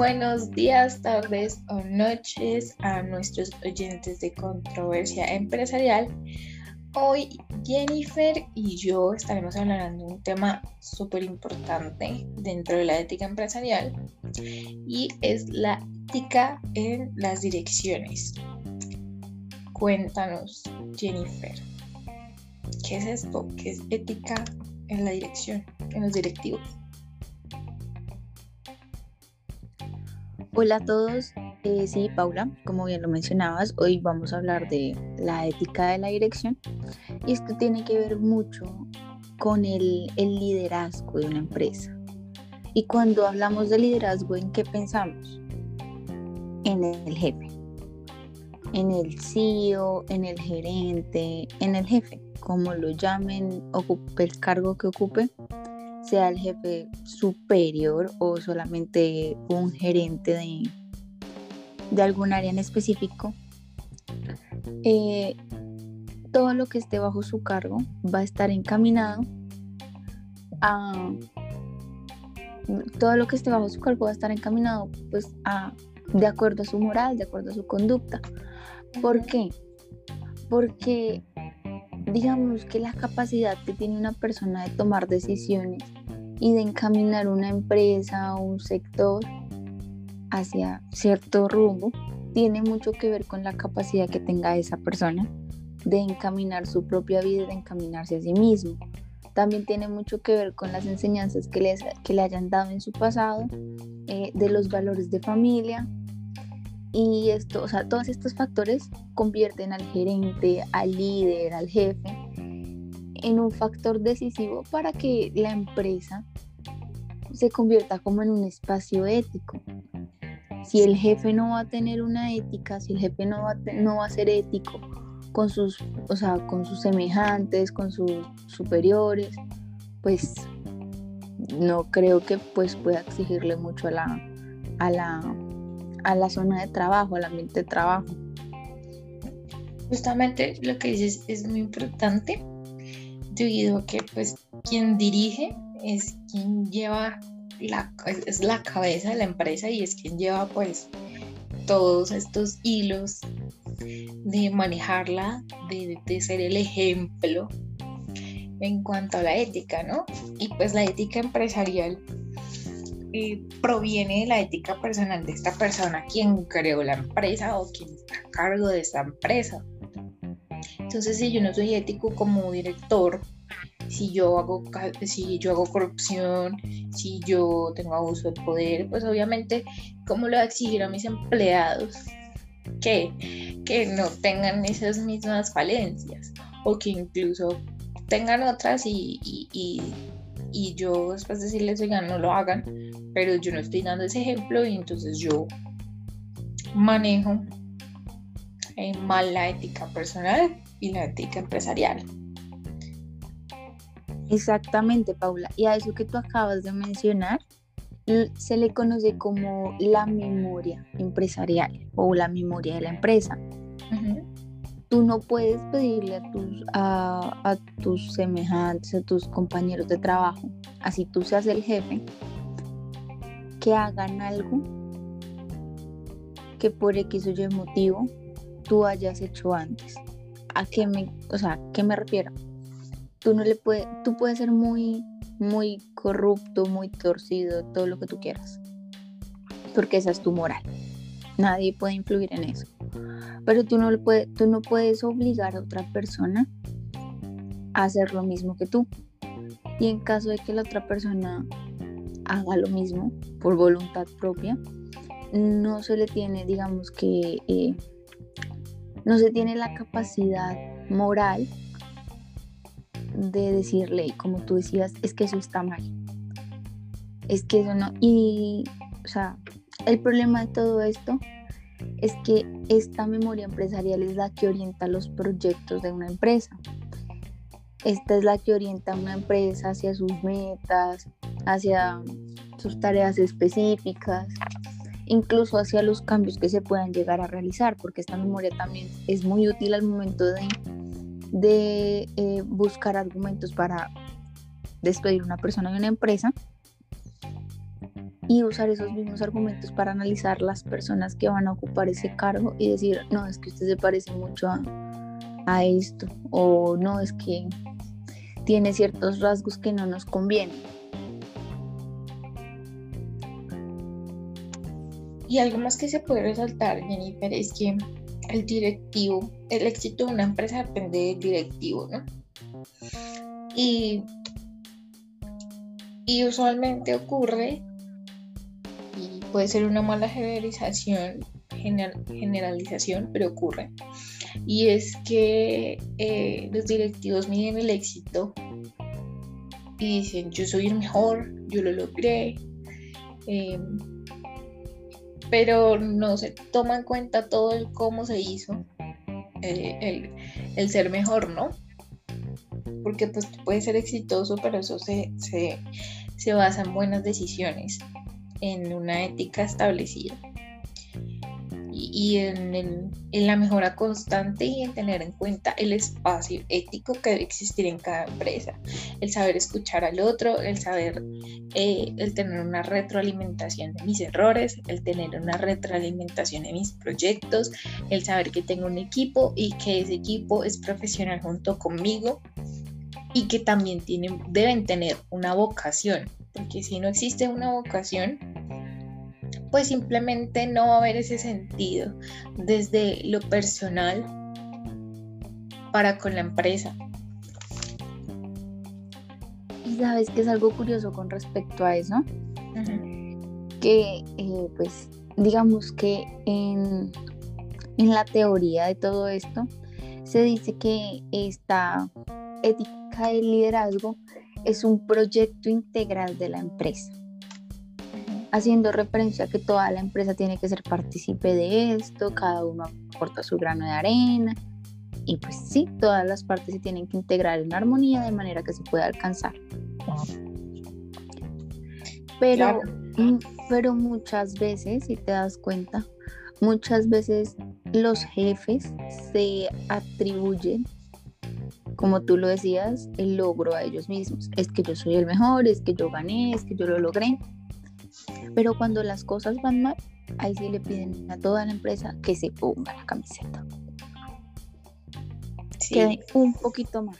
Buenos días, tardes o noches a nuestros oyentes de controversia empresarial. Hoy Jennifer y yo estaremos hablando de un tema súper importante dentro de la ética empresarial y es la ética en las direcciones. Cuéntanos, Jennifer, ¿qué es esto? ¿Qué es ética en la dirección, en los directivos? Hola a todos, eh, sí, Paula, como bien lo mencionabas, hoy vamos a hablar de la ética de la dirección y esto tiene que ver mucho con el, el liderazgo de una empresa. Y cuando hablamos de liderazgo, ¿en qué pensamos? En el jefe, en el CEO, en el gerente, en el jefe, como lo llamen, ocupe el cargo que ocupe, sea el jefe superior o solamente un gerente de, de algún área en específico, eh, todo lo que esté bajo su cargo va a estar encaminado a todo lo que esté bajo su cargo va a estar encaminado pues a de acuerdo a su moral, de acuerdo a su conducta. ¿Por qué? Porque digamos que la capacidad que tiene una persona de tomar decisiones y de encaminar una empresa o un sector hacia cierto rumbo tiene mucho que ver con la capacidad que tenga esa persona de encaminar su propia vida, de encaminarse a sí mismo. También tiene mucho que ver con las enseñanzas que, les, que le hayan dado en su pasado, eh, de los valores de familia. Y esto, o sea, todos estos factores convierten al gerente, al líder, al jefe, en un factor decisivo para que la empresa se convierta como en un espacio ético. Si el jefe no va a tener una ética, si el jefe no va a, no va a ser ético con sus, o sea, con sus semejantes, con sus superiores, pues no creo que pues pueda exigirle mucho a la, a la, a la zona de trabajo, al ambiente de trabajo. Justamente lo que dices es muy importante debido a que pues quien dirige es quien lleva la, es la cabeza de la empresa y es quien lleva pues todos estos hilos de manejarla, de, ser el ejemplo en cuanto a la ética, ¿no? Y pues la ética empresarial eh, proviene de la ética personal de esta persona quien creó la empresa o quien está a cargo de esta empresa. Entonces, si yo no soy ético como director, si yo hago, si yo hago corrupción, si yo tengo abuso de poder, pues obviamente, ¿cómo le voy a exigir a mis empleados que, que no tengan esas mismas falencias? O que incluso tengan otras y, yo después decirles, oigan, no lo hagan, pero yo no estoy dando ese ejemplo y entonces yo manejo eh, mal la ética personal y la ética empresarial. Exactamente, Paula. Y a eso que tú acabas de mencionar, se le conoce como la memoria empresarial o la memoria de la empresa. Tú no puedes pedirle a tus, semejantes, a tus compañeros de trabajo, así tú seas el jefe, que hagan algo que por X o Y motivo tú hayas hecho antes. ¿A qué me, o sea, ¿qué me refiero? tú no le puedes, tú puedes ser muy, muy corrupto, muy torcido, todo lo que tú quieras, porque esa es tu moral. Nadie puede influir en eso. Pero tú no, puedes, tú no puedes obligar a otra persona a hacer lo mismo que tú. Y en caso de que la otra persona haga lo mismo por voluntad propia, no se le tiene, digamos que, eh, no se tiene la capacidad moral de decirle, como tú decías, es que eso está mal. Es que eso no. Y, o sea, el problema de todo esto es que esta memoria empresarial es la que orienta los proyectos de una empresa. Esta es la que orienta a una empresa hacia sus metas, hacia sus tareas específicas, incluso hacia los cambios que se puedan llegar a realizar, porque esta memoria también es muy útil al momento de eh, buscar argumentos para despedir una persona de una empresa y usar esos mismos argumentos para analizar las personas que van a ocupar ese cargo y decir, no, es que usted se parece mucho a, a esto o no, es que tiene ciertos rasgos que no nos convienen. Y algo más que se puede resaltar, Jennifer, es que el directivo, el éxito de una empresa depende del directivo, ¿no? Y, y usualmente ocurre puede ser una mala generalización, generalización, pero ocurre. Y es que eh, los directivos miden el éxito y dicen, yo soy el mejor, yo lo logré, em, pero no se toma en cuenta todo el cómo se hizo eh, el, ser mejor, ¿no? Porque pues puede ser exitoso, pero eso se, se basa en buenas decisiones en una ética establecida y, en, la mejora constante y en tener en cuenta el espacio ético que debe existir en cada empresa, el saber escuchar al otro, el saber, eh, el tener una retroalimentación de mis errores, el tener una retroalimentación de mis proyectos, el saber que tengo un equipo y que ese equipo es profesional junto conmigo y que también tienen, deben tener una vocación, porque si no existe una vocación, pues simplemente no va a haber ese sentido desde lo personal para con la empresa. Y sabes que es algo curioso con respecto a eso, que eh, pues digamos que en, en la teoría de todo esto se dice que esta ética del liderazgo es un proyecto integral de la empresa haciendo referencia a que toda la empresa tiene que ser partícipe de esto, cada uno aporta su grano de arena y pues sí, todas las partes se tienen que integrar en armonía de manera que se pueda alcanzar. Pero, mm, pero muchas veces, si te das cuenta, muchas veces los jefes se atribuyen, como tú lo decías, el logro a ellos mismos. Es que yo soy el mejor, es que yo gané, es que yo lo logré. Pero cuando las cosas van mal, ahí sí le piden a toda la empresa que se ponga la camiseta. Que un poquito más.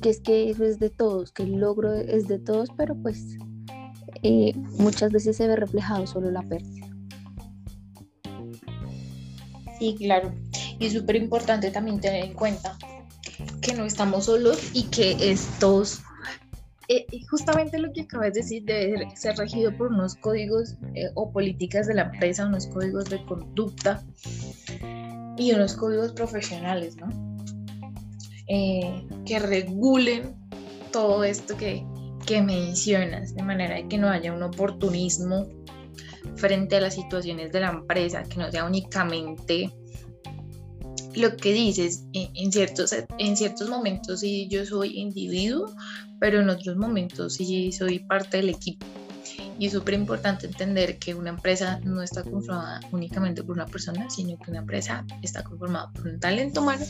Que es que eso es de todos, que el logro es de todos, pero pues eh, muchas veces se ve reflejado solo la pérdida. Sí, claro. Y es súper importante también tener en cuenta que no estamos solos y que estos eh, justamente lo que acabas de decir debe ser regido por unos códigos eh, o políticas de la empresa, unos códigos de conducta y unos códigos profesionales, ¿no? Eh, que regulen todo esto que, que mencionas, de manera que no haya un oportunismo frente a las situaciones de la empresa, que no sea únicamente lo que dices, en, ciertos, en ciertos momentos sí yo soy individuo, pero en otros momentos sí soy parte del equipo. Y es súper importante entender que una empresa no está conformada únicamente por una persona, sino que una empresa está conformada por un talento humano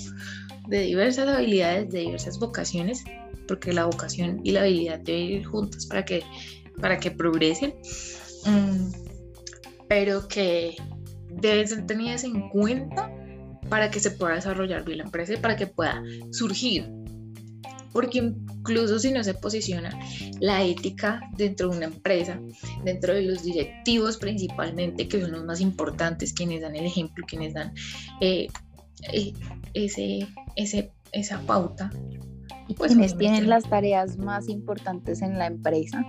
de diversas habilidades, de diversas vocaciones, porque la vocación y la habilidad deben ir juntas para que, para que progresen, mm, pero que deben ser tenidas en cuenta para que se pueda desarrollar bien la empresa y para que pueda surgir. Porque incluso si no se posiciona la ética dentro de una empresa, dentro de los directivos principalmente, que son los más importantes, quienes dan el ejemplo, quienes dan eh, eh, ese, ese, esa pauta. Y pues, quienes tienen las tareas más importantes en la empresa,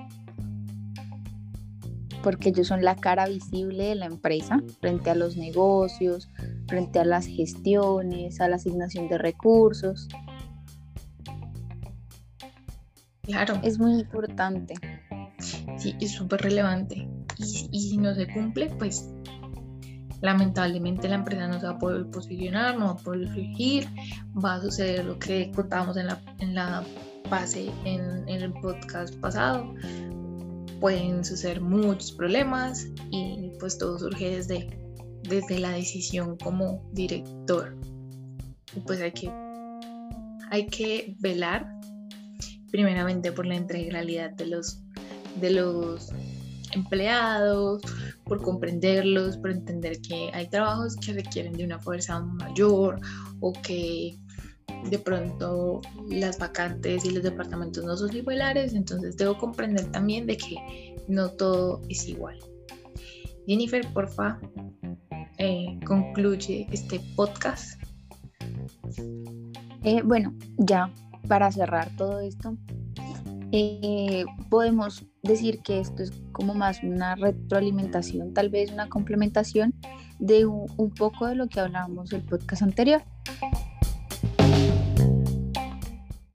porque ellos son la cara visible de la empresa frente a los negocios, frente a las gestiones, a la asignación de recursos. Claro. Es muy importante. Sí, es súper relevante. Y, si no se cumple, pues lamentablemente la empresa no se va a poder posicionar, no va a poder surgir, va a suceder lo que contábamos en la, en la base en, en el podcast pasado, pueden suceder muchos problemas y pues todo surge desde, desde la decisión como director. Y pues hay que, hay que velar primeramente por la integralidad de los, de los empleados, por comprenderlos, por entender que hay trabajos que requieren de una fuerza mayor o que de pronto las vacantes y los departamentos no son similares, entonces debo comprender también de que no todo es igual. Jennifer, porfa, eh, concluye este podcast. Eh, bueno, ya para cerrar todo esto, eh, podemos decir que esto es como más una retroalimentación, tal vez una complementación de un, poco de lo que hablábamos el podcast anterior.